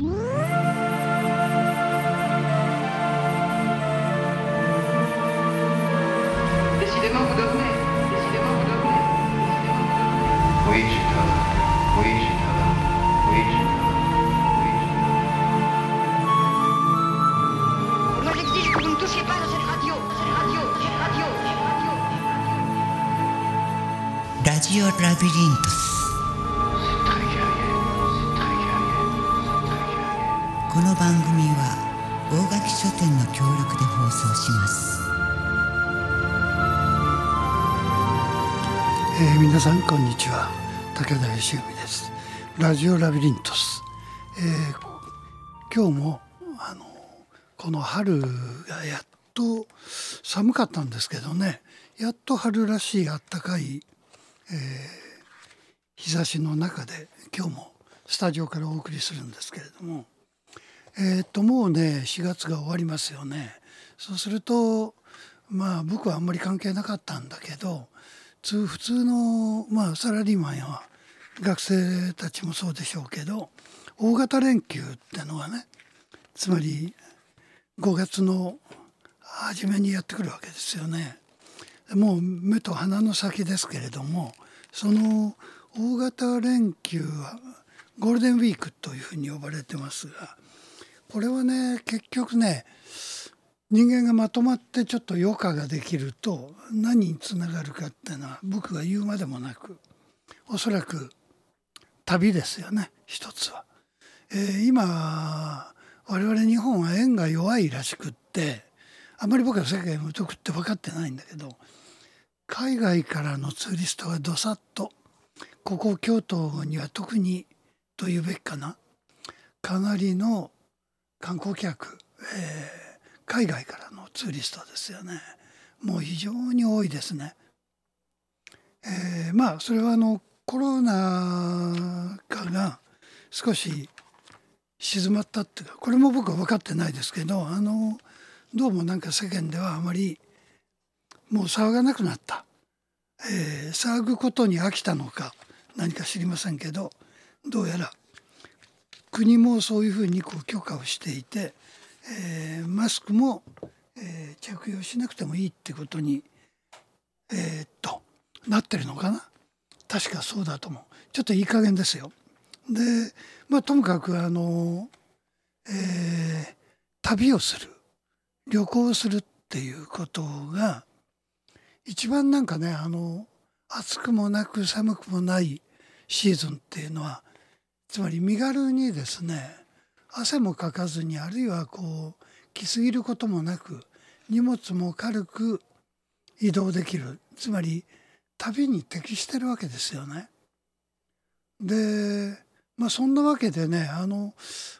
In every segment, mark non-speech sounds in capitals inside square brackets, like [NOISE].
Woo! んこんにちは。武田義文です。ラジオラビリントス、えー今日もあのこの春がやっと寒かったんですけどね。やっと春らしい暖かい、えー日差しの中で今日もスタジオからお送りするんですけれども。えーっともうね4月が終わりますよね。そうするとまあ僕はあんまり関係なかったんだけどつ普通の、まあ、サラリーマンや学生たちもそうでしょうけど大型連休ってのはねつまり5月の初めにやってくるわけですよね。もう目と鼻の先ですけれどもその大型連休はゴールデンウィークというふうに呼ばれてますがこれはね結局ね人間がまとまってちょっと余暇ができると何につながるかっていうのは僕が言うまでもなくおそらく旅ですよね一つは。えー今我々日本は円が弱いらしくってあんまり僕は世界無得って分かってないんだけど海外からのツーリストがどさっとここ京都には特にというべきかなかなりの観光客、えー海外からのツーリストですよねもう非常に多いですね。えーまあそれはあのコロナ禍が少し静まったっていうかこれも僕は分かってないですけどあのどうもなんか世間ではあまりもう騒がなくなった、えー騒ぐことに飽きたのか何か知りませんけどどうやら国もそういうふうにこう許可をしていて、えーマスクも、えー着用しなくてもいいってことに、えーっとなってるのかな？確かそうだと思う。ちょっといい加減ですよ。でまあともかくあの、えー旅をする。旅行をするっていうことが一番なんかねあの暑くもなく寒くもないシーズンっていうのはつまり身軽にですね汗もかかずにあるいはこう着すぎることもなく荷物も軽く移動できるつまり旅に適してるわけですよね。でまあそんなわけでねあの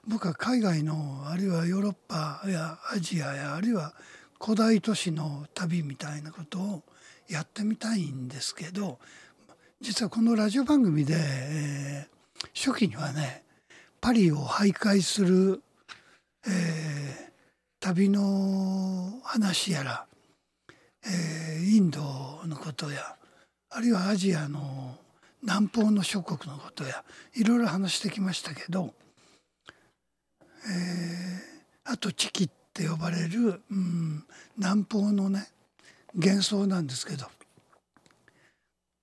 僕は海外のあるいはヨーロッパやアジアやあるいは古代都市の旅みたいなことをやってみたいんですけど実はこのラジオ番組で、えー初期にはねパリを徘徊する、えー旅の話やら、えーインドのことやあるいはアジアの南方の諸国のことやいろいろ話してきましたけど、えーあとチキって呼ばれる、うん、南方のね幻想なんですけど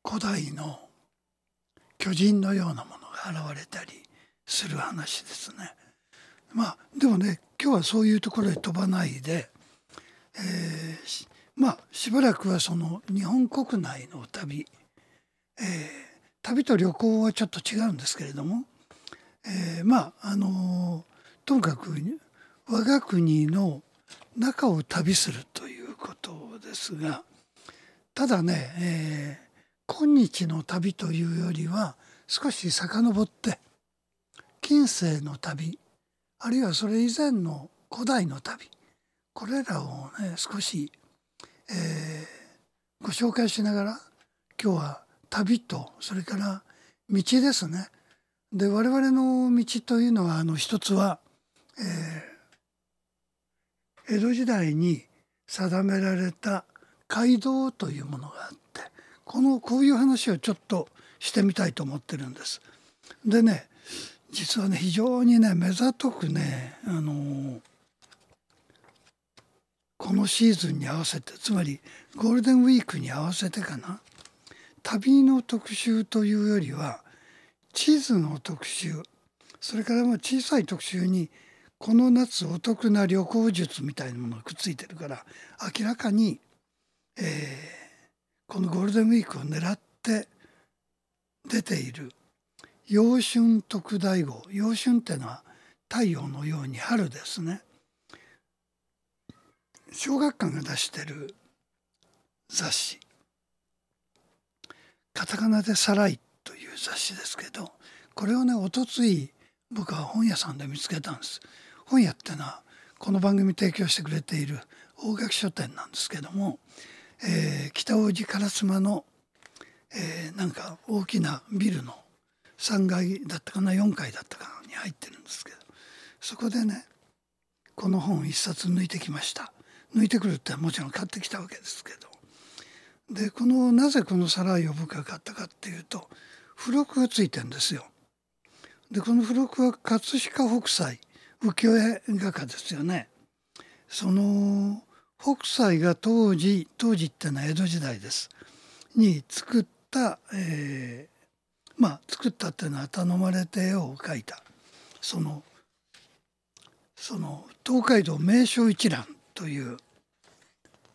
古代の巨人のようなものが現れたりする話ですね。まあでもね今日はそういうところへ飛ばないで、えーまあしばらくはその日本国内の旅、えー旅と旅行はちょっと違うんですけれども、えーまああのともかく我が国の中を旅するということですがただね、えー今日の旅というよりは少し遡って近世の旅あるいはそれ以前の古代の旅これらをね少し、えーご紹介しながら今日は旅とそれから道ですね。で我々の道というのはあの一つは、えー江戸時代に定められた街道というものがあってこのこういう話をちょっとしてみたいと思ってるんです。でね実はね非常にね目ざとくねあのこのシーズンに合わせてつまりゴールデンウィークに合わせてかな旅の特集というよりは地図の特集それからまあ小さい特集にこの夏お得な旅行術みたいなものがくっついてるから明らかに、えー、このゴールデンウィークを狙って出ている。陽春特大号陽春ってのは太陽のように春ですね。小学館が出してる雑誌。カタカナで「サライ」という雑誌ですけどこれをねおとつい僕は本屋さんで見つけたんです。本屋ってのはこの番組提供してくれている大垣書店なんですけども、えー、北大路烏丸の、えー、なんか大きなビルの3階だったかな4階だったかなに入ってるんですけどそこでねこの本一冊抜いてきました抜いてくるってもちろん買ってきたわけですけどでこのなぜこのサライを僕が買ったかっていうと付録がついてんですよ。でこの付録は葛飾北斎浮世絵画家ですよね。その北斎が当時当時ってのは江戸時代ですに作った、えー、まあ作ったっていうのは頼まれて絵を描いたそのその東海道名所一覧という、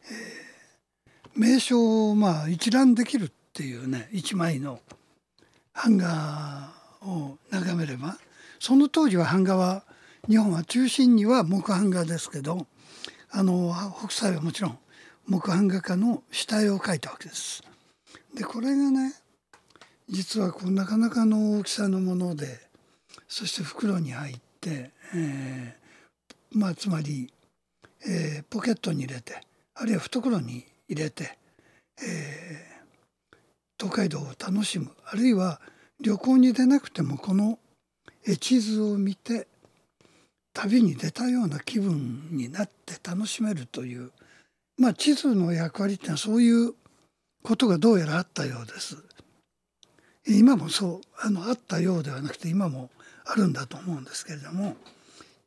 えー、名所をまあ一覧できるっていうね一枚の版画を眺めればその当時は版画は日本は中心には木版画ですけどあの北斎はもちろん木版画家の下絵を描いたわけです。でこれがね実はこうなかなかの大きさのものでそして袋に入って、えー、まあつまりえー、ポケットに入れてあるいは懐に入れて、えー、東海道を楽しむあるいは旅行に出なくてもこの絵地図を見て旅に出たような気分になって楽しめるというまあ地図の役割っていうのはそういうことがどうやらあったようです。今もそうあのあったようではなくて今もあるんだと思うんですけれども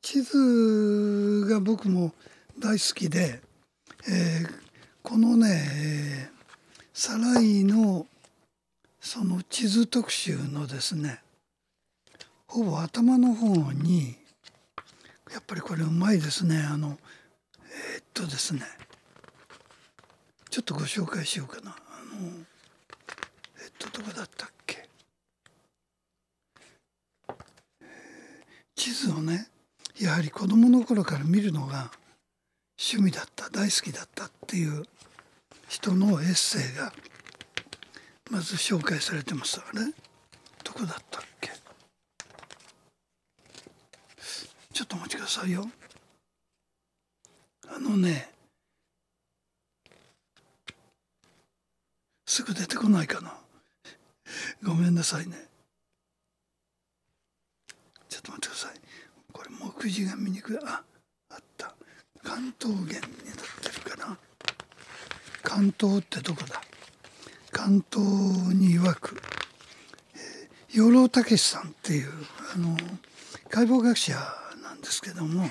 地図が僕も大好きで、えー、このね、サライのその地図特集のですねほぼ頭の方にやっぱりこれうまいですね。あのえー、っとですねちょっとご紹介しようかな。あのえっとどこだったっけ、えー、地図をねやはり子供の頃から見るのが趣味だった大好きだったっていう人のエッセイがまず紹介されてますあれどこだったっけ？ちょっとお待ちくださいよ。あのねすぐ出てこないかな。ごめんなさいね。と待ってください。これ目次が見にくい。ああった。関東源になってるかな。関東ってどこだ？関東に曰く、えー、養老孟さんっていうあの解剖学者なんですけども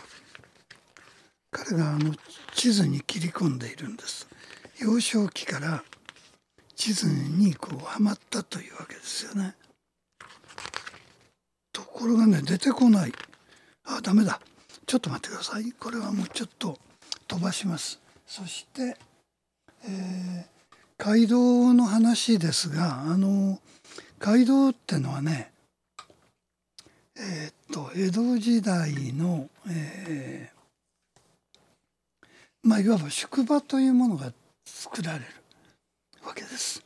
彼があの地図に切り込んでいるんです。幼少期から地図にこうはまったというわけですよね。ところがね出てこない。あダメだ。ちょっと待ってください。これはもうちょっと飛ばします。そして、えー、街道の話ですがあの街道ってのはねえー、っと江戸時代の、えー、まあいわば宿場というものが作られるわけです。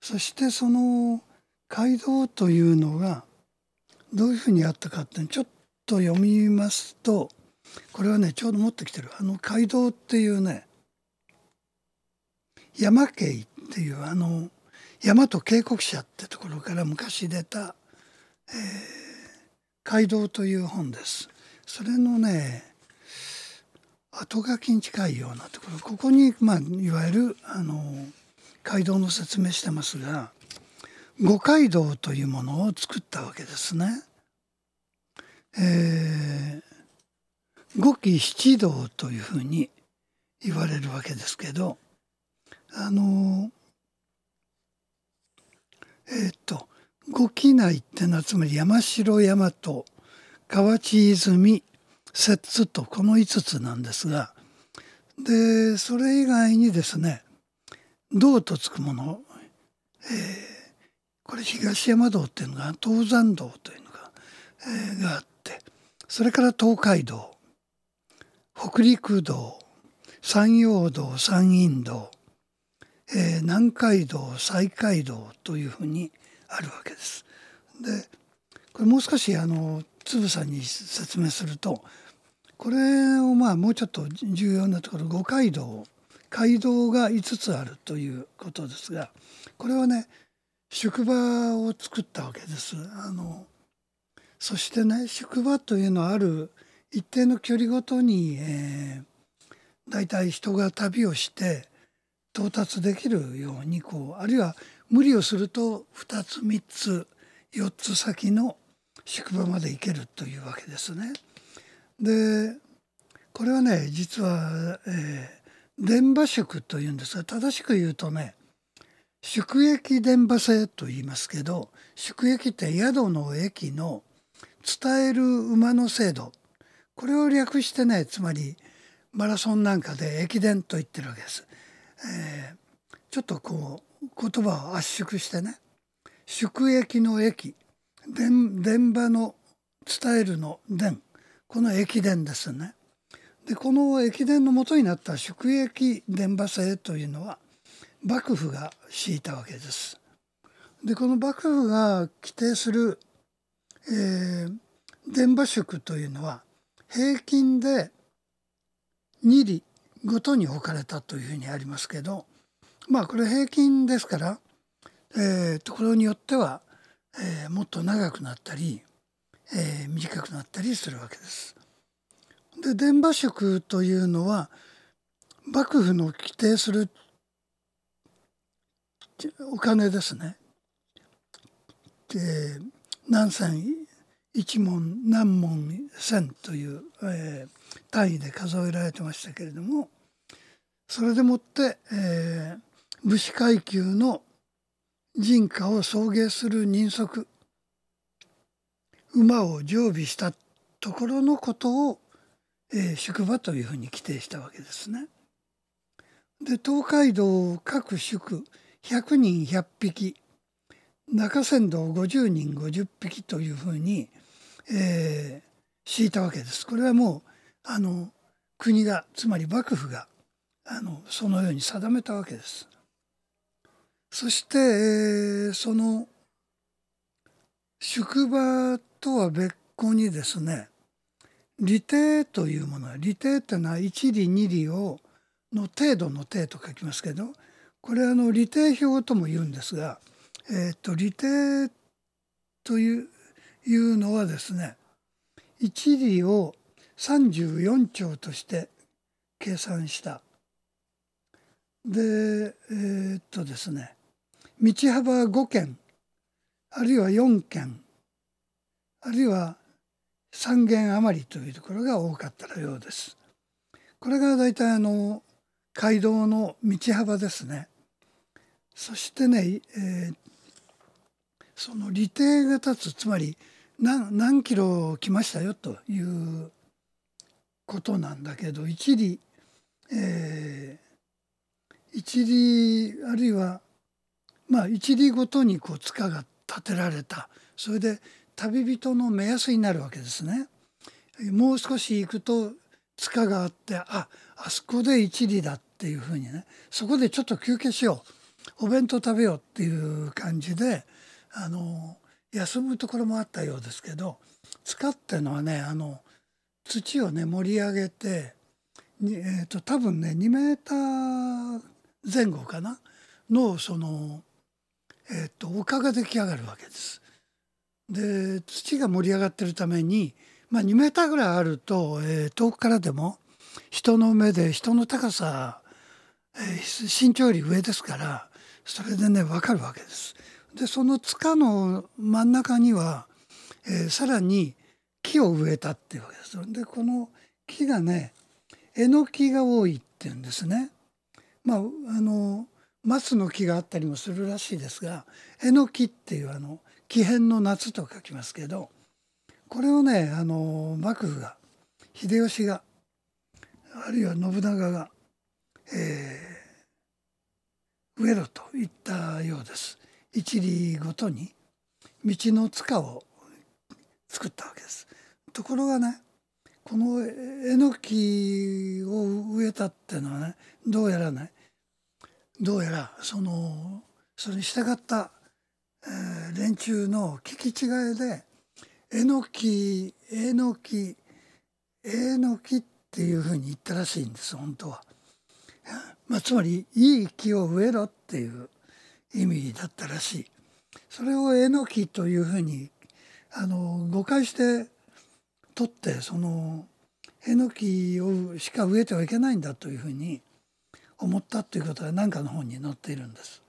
そしてその街道というのがどういうふうにあったかってちょっと読みますとこれはねちょうど持ってきてるあの街道っていうね山系っていうあの大和渓谷社ってところから昔出た、えー、街道という本です。それのね後書きに近いようなところここに、まあ、いわゆるあの街道の説明してますが五街道というものを作ったわけですね。えー、五期七道というふうに言われるわけですけどあのえっ、と五期内ってのはつまり山城大和河内泉摂津とこの5つなんですがでそれ以外にですね道とつくもの、えー、これ東山道っていうのが東山道というのが,、えー、があってそれから東海道北陸道山陽道山陰道、えー、南海道西海道というふうにあるわけです。でこれもう少しあのつぶさに説明するとこれをまあもうちょっと重要なところ五街道街道が5つあるということですがこれはね宿場を作ったわけです。あのそしてね宿場というのはある一定の距離ごとに、えー、大体人が旅をして到達できるようにこうあるいは無理をすると2つ3つ4つ先の宿場まで行けるというわけですね。でこれはね実は、えー、電場宿というんですが正しく言うとね宿駅電場制と言いますけど宿駅って宿の駅の伝える馬の制度これを略してねつまりマラソンなんかで駅伝と言ってるわけです。えー、ちょっとこう言葉を圧縮してね宿駅の駅電電場の伝えるの電この駅伝ですね。でこの駅伝の元になった宿駅電場制というのは幕府が敷いたわけです。でこの幕府が規定する、えー、電場宿というのは平均で2里ごとに置かれたというふうにありますけどまあこれ平均ですから、えー、ところによっては、えー、もっと長くなったり、えー、短くなったりするわけです。で電場宿というのは幕府の規定するお金ですね。で何銭一文何文千という、えー、単位で数えられてましたけれどもそれでもって、えー、武士階級の人家を送迎する人足馬を常備したところのことを、えー、宿場というふうに規定したわけですね。で東海道各宿100人100匹中山道50人50匹というふうに、えー、敷いたわけです。これはもうあの国がつまり幕府があのそのように定めたわけです。そして、えー、その宿場とは別個にですね利定というものは利定っていうのは1里2里をの程度の程と書きますけどこれあの利定表とも言うんですが、えー、と利定といういうのはですね1里を34兆として計算したでえー、っとですね道幅5軒あるいは4軒あるいは3軒余りというところが多かったのようです。これが大体あの街道の道幅ですね。そしてね、えー、その利定が立つつまり何何キロ来ましたよということなんだけど一里、えー、一里あるいはまあ一里ごとにこう塚が建てられたそれで旅人の目安になるわけですね。もう少し行くと塚があってああそこで一里だっていうふうにねそこでちょっと休憩しようお弁当食べようっていう感じであの休むところもあったようですけど塚ってのはねあの土をね盛り上げて、えーと、多分ね2メーター前後かな？のそのえーと、丘が出来上がるわけです。で土が盛り上がってるために、まあ、2メーターぐらいあると、えー、遠くからでも人の目で人の高さ、えー、身長より上ですからそれでね分かるわけです。でその塚の真ん中には、えー、さらに木を植えたっていうわけです。でこの木がねえのきが多いっていうんですね。まああの松の木があったりもするらしいですがえのきっていうあの木偏の夏と書きますけどこれをねあの幕府が秀吉があるいは信長が、えー、植えろと言ったようです。一里ごとに道の塚を作ったわけです。ところがねこのえのきを植えたっていうのはねどうやらねどうやらそのそれに従った、えー連中の聞き違いでえのきえのきえのきっていうふうに言ったらしいんです本当は。まあ、つまりいい木を植えろっていう意味だったらしい。それをえのきというふうにあの誤解して取ってそのえのきをしか植えてはいけないんだというふうに思ったということは何かの本に載っているんです。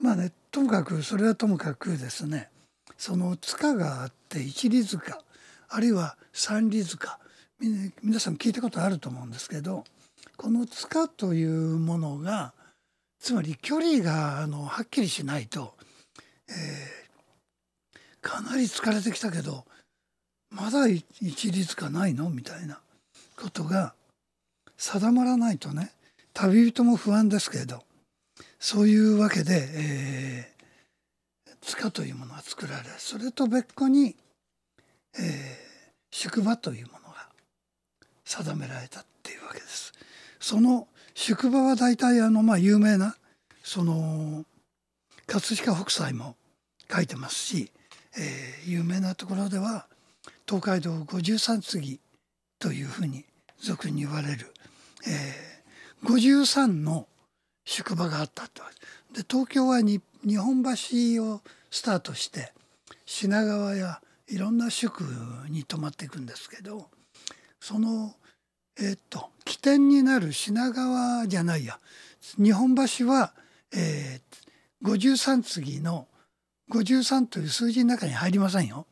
まあねともかくそれはともかくですねその塚があって一里塚あるいは三里塚皆さん聞いたことあると思うんですけどこの塚というものがつまり距離があのはっきりしないと、えーかなり疲れてきたけどまだ一里塚ないの？みたいなことが定まらないとね旅人も不安ですけれどそういうわけで、えー塚というものが作られそれと別個に、えー宿場というものが定められたっていうわけです。その宿場は大体あのまあ有名なその葛飾北斎も書いてますし、えー有名なところでは東海道五十三次というふうに俗に言われる、えー、53の宿場があったと。で東京はに日本橋をスタートして品川やいろんな宿に泊まっていくんですけどそのえっと起点になる品川じゃないや日本橋は、えー、53次の53という数字の中に入りませんよ。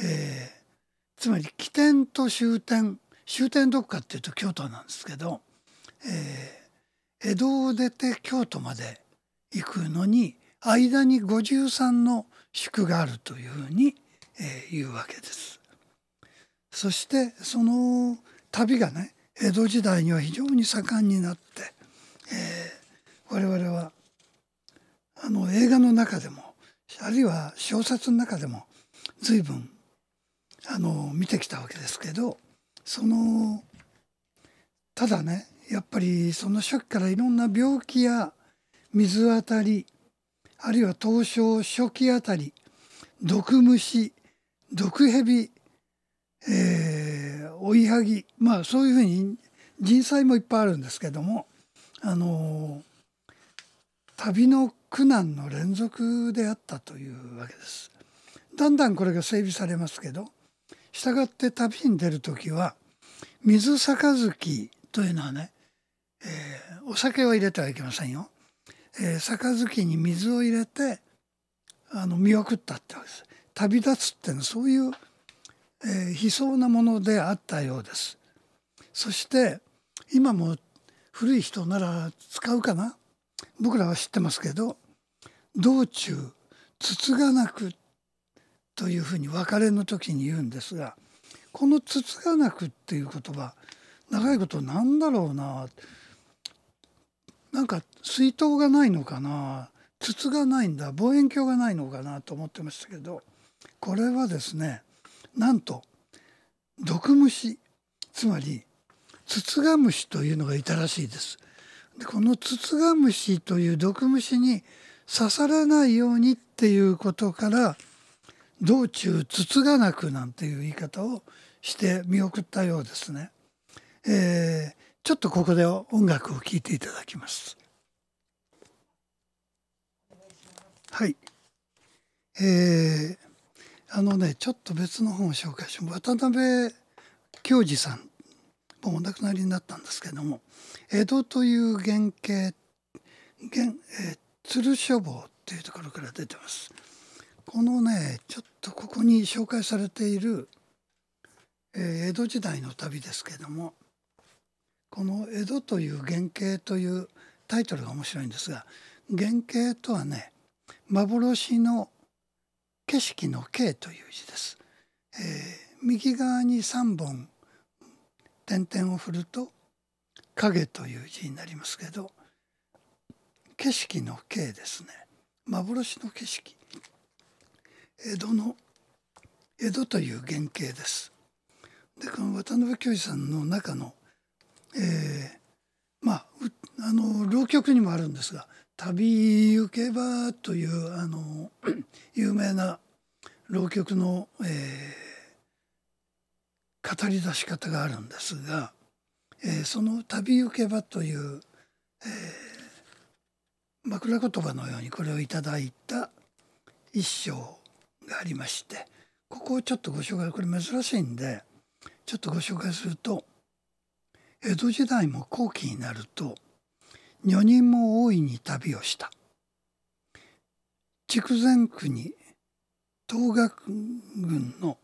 えーつまり起点と終点終点どこかっていうと京都なんですけど、えー江戸を出て京都まで行くのに間に53の宿があるというふうに、えー言うわけです。そしてその旅がね江戸時代には非常に盛んになって、えー我々はあの映画の中でもあるいは小説の中でも随分あの見てきたわけですけどそのただねやっぱりその初期からいろんな病気や水あたりあるいは凍傷初期あたり毒虫毒蛇、えー、追いはぎまあそういうふうに人災もいっぱいあるんですけどもあの旅の苦難の連続であったというわけです。だんだんこれが整備されますけど従って旅に出る時は水杯というのはね、えーお酒を入れてはいけませんよ。えー杯に水を入れてあの見送ったってわけです。旅立つってのはそういう、えー悲壮なものであったようです。そして今も古い人なら使うかな？僕らは知ってますけど道中つつがなくというふうに別れの時に言うんですがこの「つつがなく」っていう言葉長いことなんだろうな？なんか水筒がないのかな？筒がないんだ。望遠鏡がないのかな？と思ってましたけどこれはですねなんと毒虫つまりツツガムシというのがいたらしいです。でこのツツガムシという毒虫に刺されないようにっていうことから道中つつがなくなんていう言い方をして見送ったようですね。えーちょっとここで音楽を聴いていただきます。はい。えーあのねちょっと別の本を紹介します渡辺京二さんもうお亡くなりになったんですけども江戸という原型原、えー鶴書房っていうところから出てます。このねちょっとここに紹介されているえー江戸時代の旅ですけどもこの「江戸という原型」というタイトルが面白いんですが原型とはね幻の景色の景という字です。えー右側に3本点々を振ると影という字になりますけど景色の景ですね幻の景色江戸の江戸という原型です。でこの渡辺教授さんの中の、えーまああの浪曲にもあるんですが「旅行けば」というあの [CLEARS THROAT] 有名な浪曲の、えー語り出し方があるんですが、えーその「旅行けば」という、えー枕言葉のようにこれをいただいた一章がありましてここをちょっとご紹介これ珍しいんでちょっとご紹介すると江戸時代も後期になると女人も大いに旅をした。筑前国東学郡の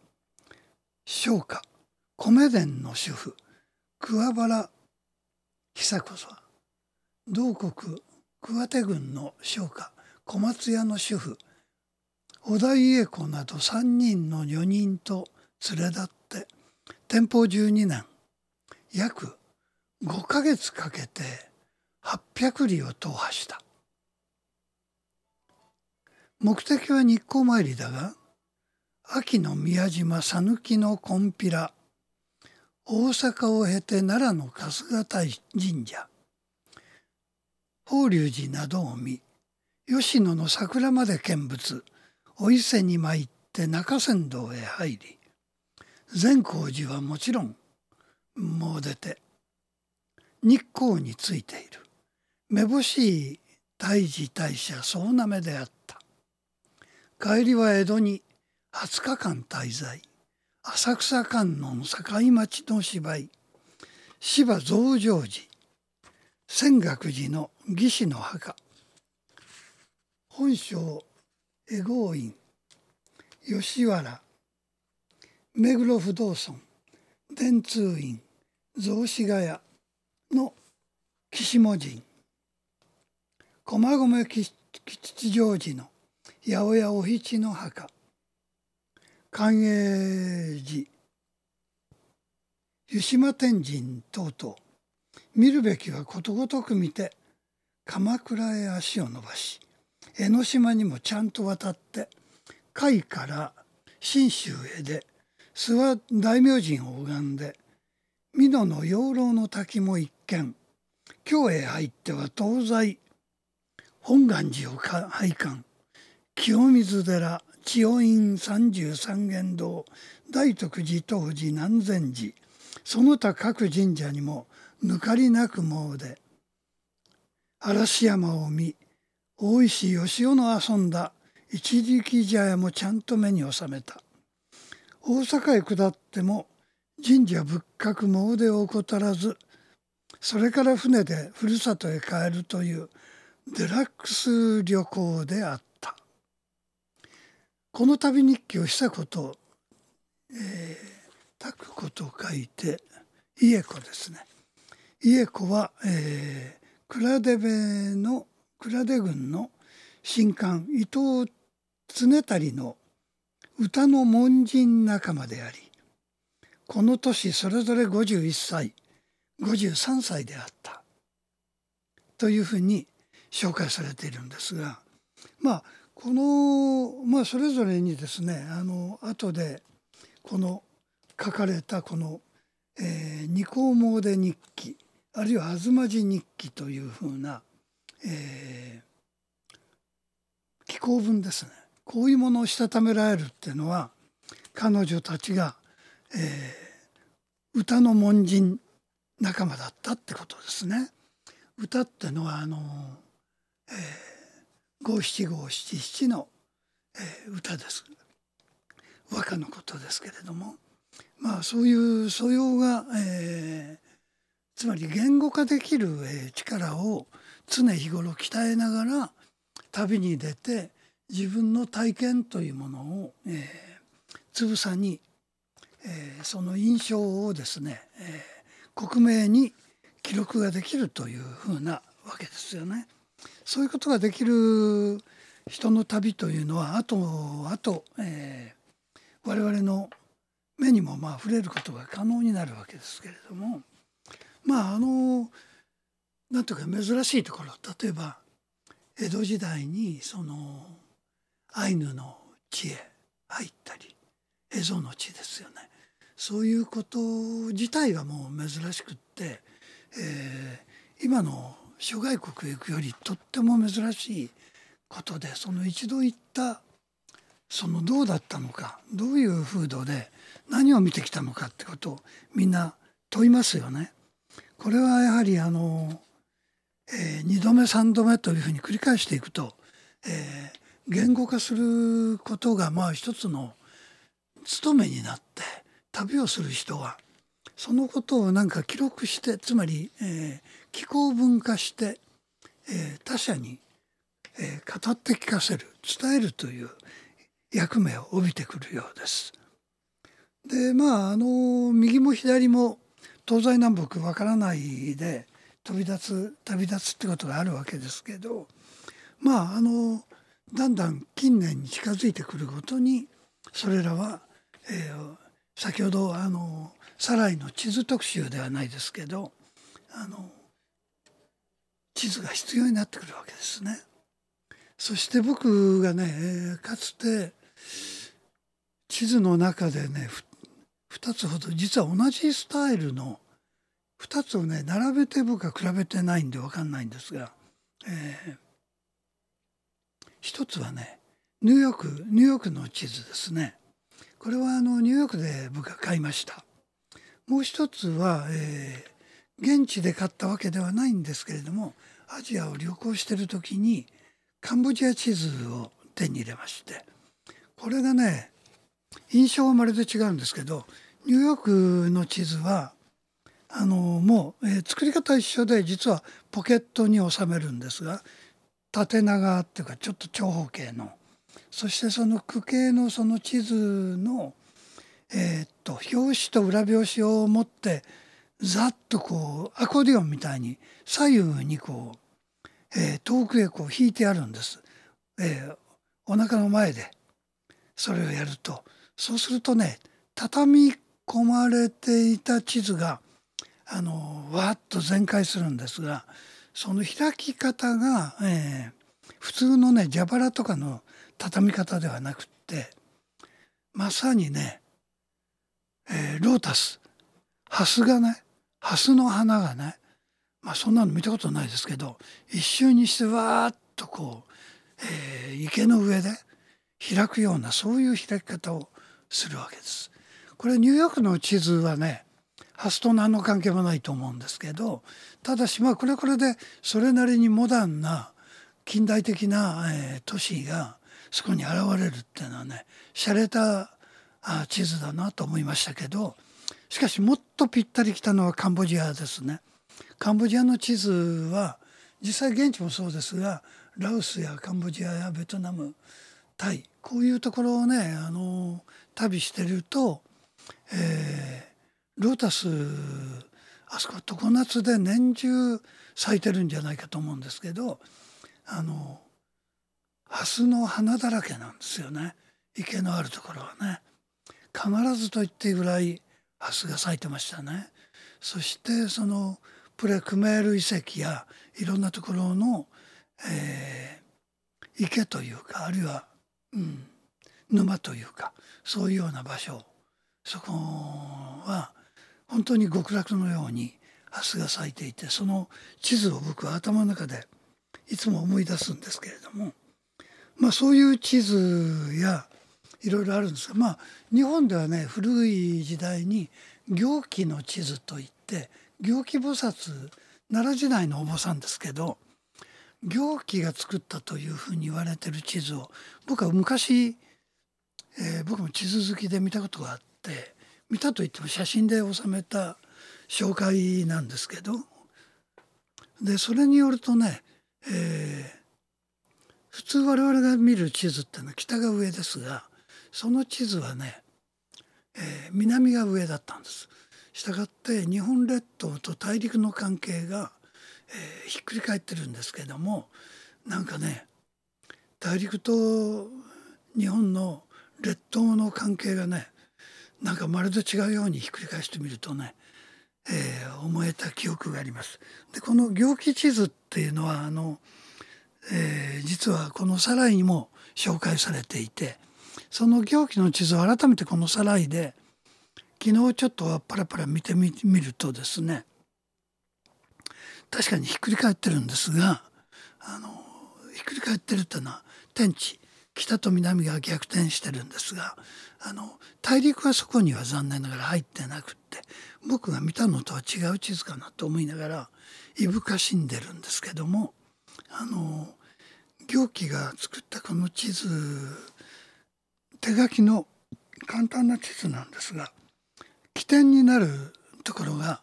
商家米田の主婦桑原久子さん。同国桑手郡の商家小松屋の主婦織田家子など3人の女人と連れ立って天保12年約5ヶ月かけて800里を踏破した。目的は日光参りだが秋の宮島讃岐の金毘羅大阪を経て奈良の春日大神社法隆寺などを見吉野の桜まで見物お伊勢に参って中山道へ入り善光寺はもちろんもう出て日光についている。めぼしい大寺大社総なめであった。帰りは江戸に20日間滞在。浅草観音境町の芝居。芝増上寺。泉岳寺の義士の墓。本省恵郷院。吉原。目黒不動尊。電通院。雑司ヶ谷の岸母神駒込吉祥寺の八百屋お七の墓。寛永寺。湯島天神等々。見るべきはことごとく見て鎌倉へ足を伸ばし江ノ島にもちゃんと渡って甲斐から信州へで諏訪大明神を拝んで美濃の養老の滝も一見。京へ入っては東西本願寺を拝観。清水寺千代院三十三間堂大徳寺東寺南禅寺。その他各神社にも抜かりなく詣。で嵐山を見大石義雄の遊んだ。一力茶屋もちゃんと目に収めた。大阪へ下っても神社仏閣詣を怠らずそれから船でふるさとへ帰るというデラックス旅行であった。この旅日記をしたことえー、書くこと書いて家子ですね。家子は、えー、倉出部の倉出郡の神官伊藤常足の歌の門人仲間でありこの年それぞれ51歳53歳であった。というふうに紹介されているんですがまあこのまあそれぞれにですねあの後でこの書かれたこの「えー、二項詣日記」あるいは「東寺日記」というふうな、えー、寄稿文ですねこういうものをしたためられるっていうのは彼女たちが、えー、歌の門人仲間だったってことですね。歌ってのはあの五七五七七の、えー、歌です。和歌のことですけれどもまあそういう素養が、えー、つまり言語化できる、えー、力を常日頃鍛えながら旅に出て自分の体験というものを、えー、つぶさに、えー、その印象をですね、えー、克明に記録ができるというふうなわけですよね。そういうことができる人の旅というのはあとあと、えー、我々の目にもまあ触れることが可能になるわけですけれどもまああのなんというか珍しいところ例えば江戸時代にそのアイヌの地へ入ったり蝦夷の地ですよね。そういうこと自体がもう珍しくって、えー、今の諸外国へ行くよりとっても珍しいことでその一度行ったそのどうだったのかどういう風土で何を見てきたのかってことをみんな問いますよね。これはやはりあの、えー、2度目3度目というふうに繰り返していくと、えー、言語化することがまあ一つの務めになって旅をする人はそのことをなんか記録してつまり、えー、気候文化して、えー、他者に、えー、語って聞かせる伝えるという役目を帯びてくるようです。でまああの右も左も東西南北わからないで飛び立つ旅立つってことがあるわけですけどまああのだんだん近年に近づいてくるごとにそれらは、えー、先ほどあのサライの地図特集ではないですけどあの地図が必要になってくるわけですね。そして僕がねかつて地図の中でね2つほど実は同じスタイルの2つをね並べて僕は比べてないんで分かんないんですが、えー、一つはねニューヨークニューヨークの地図ですねこれはあのニューヨークで僕は買いましたもう一つは、えー、現地で買ったわけではないんですけれどもアジアを旅行してる時にカンボジア地図を手に入れましてこれがね印象はまるで違うんですけどニューヨークの地図はあのもう、えー、作り方一緒で実はポケットに収めるんですが縦長っていうかちょっと長方形の。そしてその区形のその地図の、えー、っと表紙と裏表紙を持ってざっとこうアコーディオンみたいに左右にこう、えー、遠くへこう引いてあるんです、えー、お腹の前で。それをやると。そうするとね畳み込まれていた地図があのわっと全開するんですがその開き方が、えー、普通のね蛇腹とかの畳み方ではなくってまさにね、えー、ロータス。ハスがねハスの花がねまあそんなの見たことないですけど一瞬にしてわーっとこう、えー、池の上で開くようなそういう開き方をするわけです。これニューヨークの地図はねハスと何の関係もないと思うんですけどただしまあこれこれでそれなりにモダンな近代的な、えー、都市がそこに現れるっていうのはね洒落た地図だなと思いましたけどしかしもっとぴったりきたのはカンボジアですね。カンボジアの地図は実際現地もそうですがラオスやカンボジアやベトナムタイこういうところをねあの旅してると、えー、ロータスあそこ常夏で年中咲いてるんじゃないかと思うんですけどあの蓮の花だらけなんですよね池のあるところはね必ずと言っていいぐらい蓮が咲いてましたね。そしてそのプレクメール遺跡やいろんなところの、えー、池というかあるいは、うん、沼というかそういうような場所。そこは本当に極楽のように蓮が咲いていてその地図を僕は頭の中でいつも思い出すんですけれども、まあ、そういう地図やいろいろあるんですがまあ日本ではね古い時代に行基の地図といって行基菩薩奈良時代のお坊さんですけど行基が作ったというふうに言われてる地図を僕は昔えー、僕も地図好きで見たことがあって見たといっても写真で収めた紹介なんですけどでそれによるとね、えー、普通我々が見る地図っていうのは北が上ですがその地図はね、えー、南が上だったんです。したがって日本列島と大陸の関係が、えーひっくり返ってるんですけどもなんかね大陸と日本の列島の関係がねなんかまるで違うようにひっくり返してみるとね、えー思えた記憶があります。でこの行基地図っていうのはあの、えー実はこのサライにも紹介されていてその行基の地図を改めてこのサライで昨日ちょっとパラパラ見てみるとですね確かにひっくり返ってるんですがあのひっくり返ってるっていうのは天地北と南が逆転してるんですがあの大陸はそこには残念ながら入ってなくって僕が見たのとは違う地図かなと思いながらいぶかしんでるんですけどもあの行基が作ったこの地図手書きの簡単な地図なんですが起点になるところが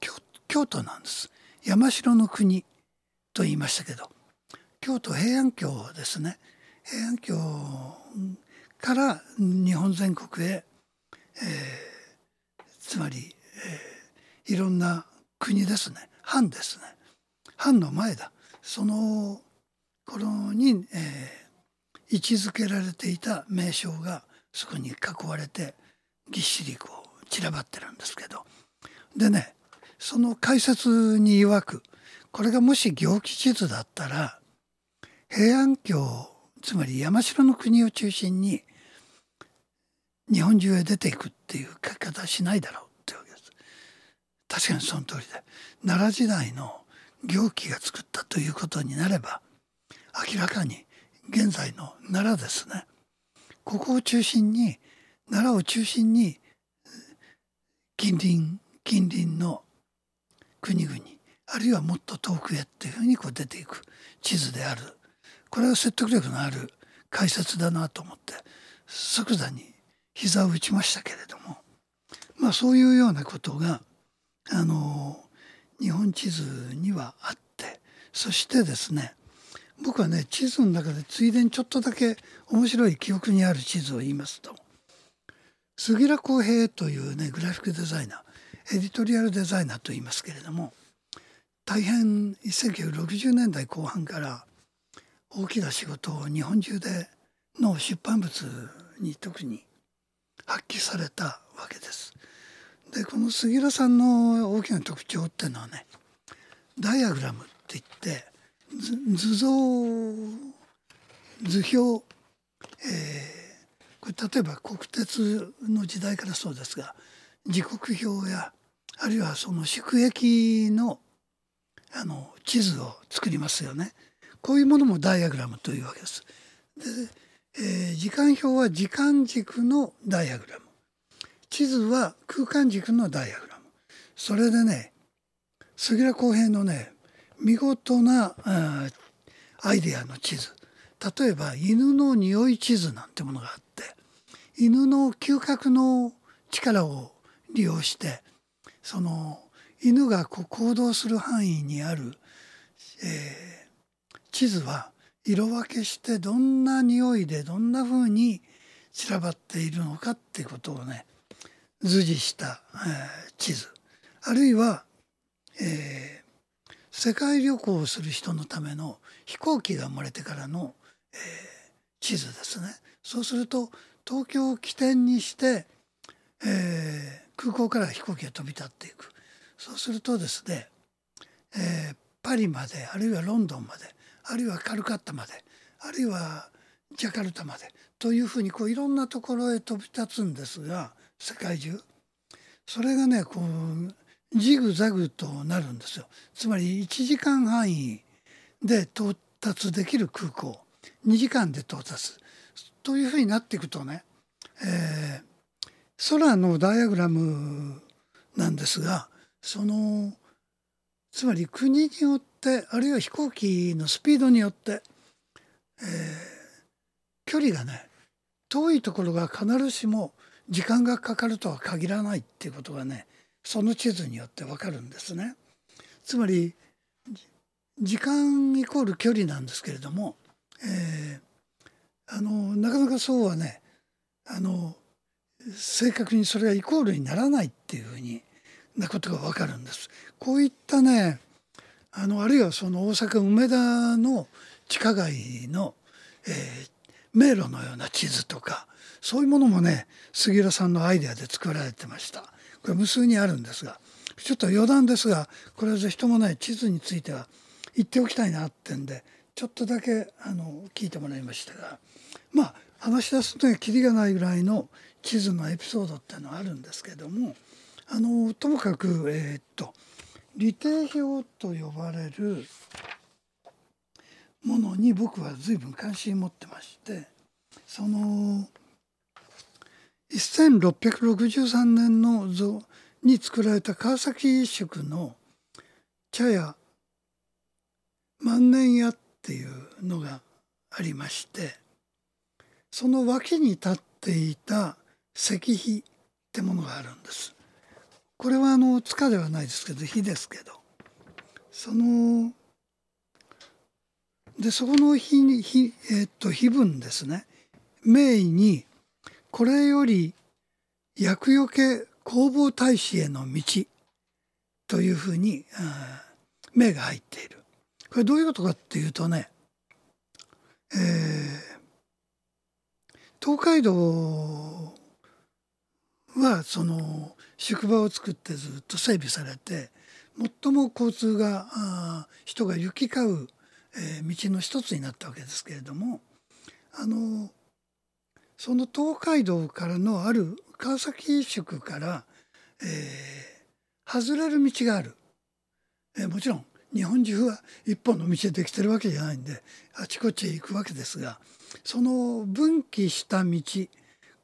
京京都なんです。山城の国と言いましたけど京都平安京ですね。平安京から日本全国へ、えーつまり、えーいろんな国ですね。藩ですね。藩の前だ。その頃に、えー位置づけられていた名称がそこに囲われてぎっしりこう散らばってるんですけどでねその解説に曰くこれがもし行基地図だったら平安京つまり山城の国を中心に日本中へ出ていくっていう書き方はしないだろうってわけです。確かにその通りで奈良時代の行基が作ったということになれば明らかに現在の奈良ですね。ここを中心に奈良を中心に近隣近隣の国々あるいはもっと遠くへっていうふうにこう出ていく地図である。これは説得力のある解説だなと思って即座に膝を打ちましたけれどもまあそういうようなことがあの日本地図にはあってそしてですね僕はね地図の中でついでにちょっとだけ面白い記憶にある地図を言いますと杉良浩平というねグラフィックデザイナーエディトリアルデザイナーと言いますけれども大変1960年代後半から大きな仕事を日本中での出版物に特に発揮されたわけです。でこの杉浦さんの大きな特徴っていうのはねダイアグラムって言って図像図表、えーこれ例えば国鉄の時代からそうですが時刻表やあるいはその宿駅のあの地図を作りますよね。こういうものもダイアグラムというわけです。で、えー時間表は時間軸のダイアグラム地図は空間軸のダイアグラムそれでね杉良公平のね見事なアイデアの地図。例えば犬の匂い地図なんてものがあって犬の嗅覚の力を利用してその犬がこう行動する範囲にある、えー地図は色分けしてどんな匂いでどんな風に散らばっているのかっていうことをね図示した、えー地図。あるいは、えー世界旅行をする人のための飛行機が生まれてからの、えー地図ですね。そうすると東京を起点にして、えー空港から飛行機が飛び立っていくそうするとですね、えーパリまであるいはロンドンまであるいはカルカッタまであるいはジャカルタまでというふうにこういろんなところへ飛び立つんですが世界中それがねこうジグザグとなるんですよ。つまり1時間範囲で到達できる空港。2時間で到達。というふうになっていくとね、えー空のダイアグラムなんですがそのつまり国によってあるいは飛行機のスピードによって、えー距離がね遠いところが必ずしも時間がかかるとは限らないっていうことがねその地図によってわかるんですね。つまり時間イコール距離なんですけれども、えーあのなかなかそうはねあの正確にそれがイコールにならないっていうふうになことが分かるんです。こういったねあのあるいはその大阪梅田の地下街の、えー迷路のような地図とかそういうものもね杉浦さんのアイデアで作られてました。これ無数にあるんですがちょっと余談ですがこれはぜひともね地図については言っておきたいなってんでちょっとだけあの聞いてもらいましたがまあ話し出すとねキリがないぐらいの地図のエピソードっていうのはあるんですけどもあのともかくえーっと利定表と呼ばれるものに僕は随分関心を持ってましてその1663年の像に作られた川崎一宿の茶屋万年屋っていうのがありましてその脇に立っていた石碑ってものがあるんです。これはあの塚ではないですけど碑ですけどそのでそこの碑に碑,、えーっと碑文ですね名医に「これより厄除け弘法大使への道」というふうにあー名が入っている。これどういうことかっていうとね、えー東海道はその宿場を作ってずっと整備されて最も交通が人が行き交う、えー道の一つになったわけですけれどもあのその東海道からのある川崎宿から、えー外れる道がある、えーもちろん日本中は一本の道でできてるわけじゃないんであちこちへ行くわけですがその分岐した道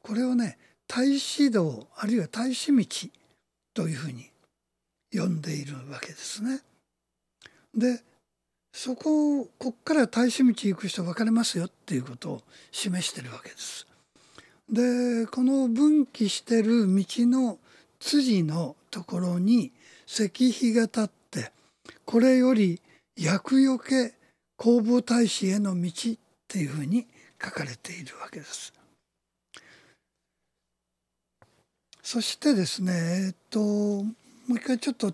これをね大使道あるいは大使道というふうに呼んでいるわけですね。でそこをこっから大使道行く人分かれますよっていうことを示してるわけです。でこの分岐してる道の筋のところに石碑が立ってこれより厄除け弘法大使への道っていうふうに書かれているわけです。そしてですねえっともう一回ちょっと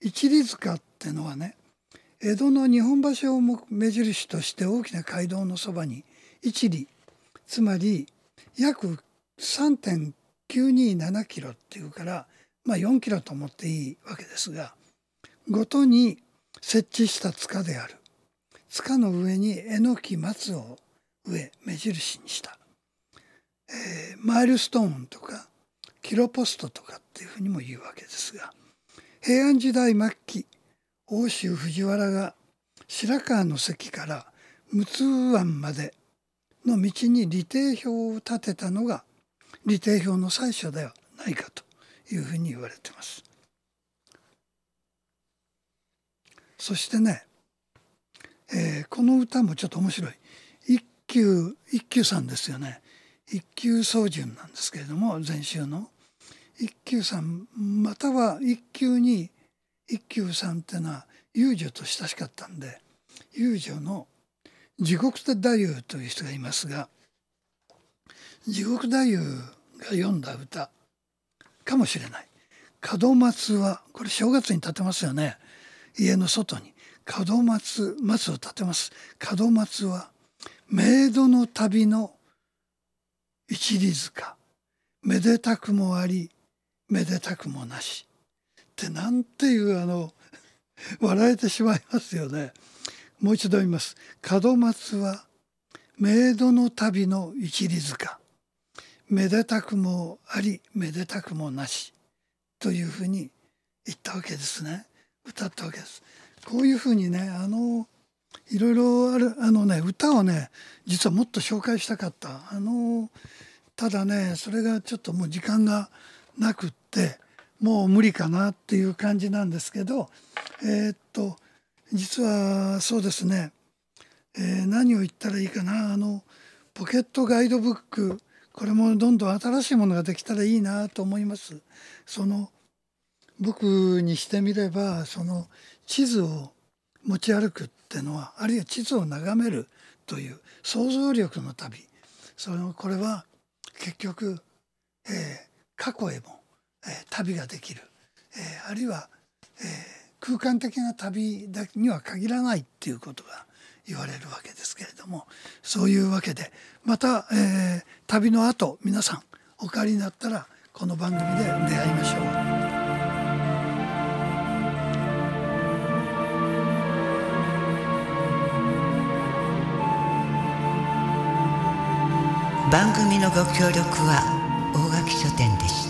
一里塚ってのはね江戸の日本橋を目印として大きな街道のそばに一里つまり約3.927キロっていうからまあ4キロと思っていいわけですがごとに設置した塚である。塚の上にえのき松を植え目印にした、えーマイルストーンとかキロポストとかっていうふうにも言うわけですが平安時代末期奥州藤原が白川の関から陸奥湾までの道に利定表を立てたのが利定表の最初ではないかというふうに言われてます。そしてね、えーこの歌もちょっと面白い。一休一休さんですよね。一休宗順なんですけれども禅宗の。一休さんまたは一休に一休さんっていうのは遊女と親しかったんで遊女の地獄太夫という人がいますが地獄太夫が読んだ歌かもしれない。門松はこれ正月に立てますよね。家の外に。門松松を立てます。門松はメイドの旅の一里塚。めでたくもありめでたくもなし。ってなんていうあの笑えてしまいますよね。もう一度言います。門松はメイドの旅の一里塚。めでたくもありめでたくもなしというふうに言ったわけですね。歌ったわけです。こういうふうにねあのいろいろあるあのね歌をね実はもっと紹介したかった。あのただねそれがちょっともう時間がなくってもう無理かなっていう感じなんですけどえーっと実はそうですね、えー何を言ったらいいかな。あのポケットガイドブック。これもどんどん新しいものができたらいいなと思います。その僕にしてみればその地図を持ち歩くってのはあるいは地図を眺めるという想像力の旅。そのこれは結局えー過去へも、えー旅ができる、えーあるいは、えー空間的な旅だけには限らないっていうことが言われるわけですけれどもそういうわけでまた、えー旅の後皆さんお帰りになったらこの番組で出会いましょう。番組のご協力は大垣書店でした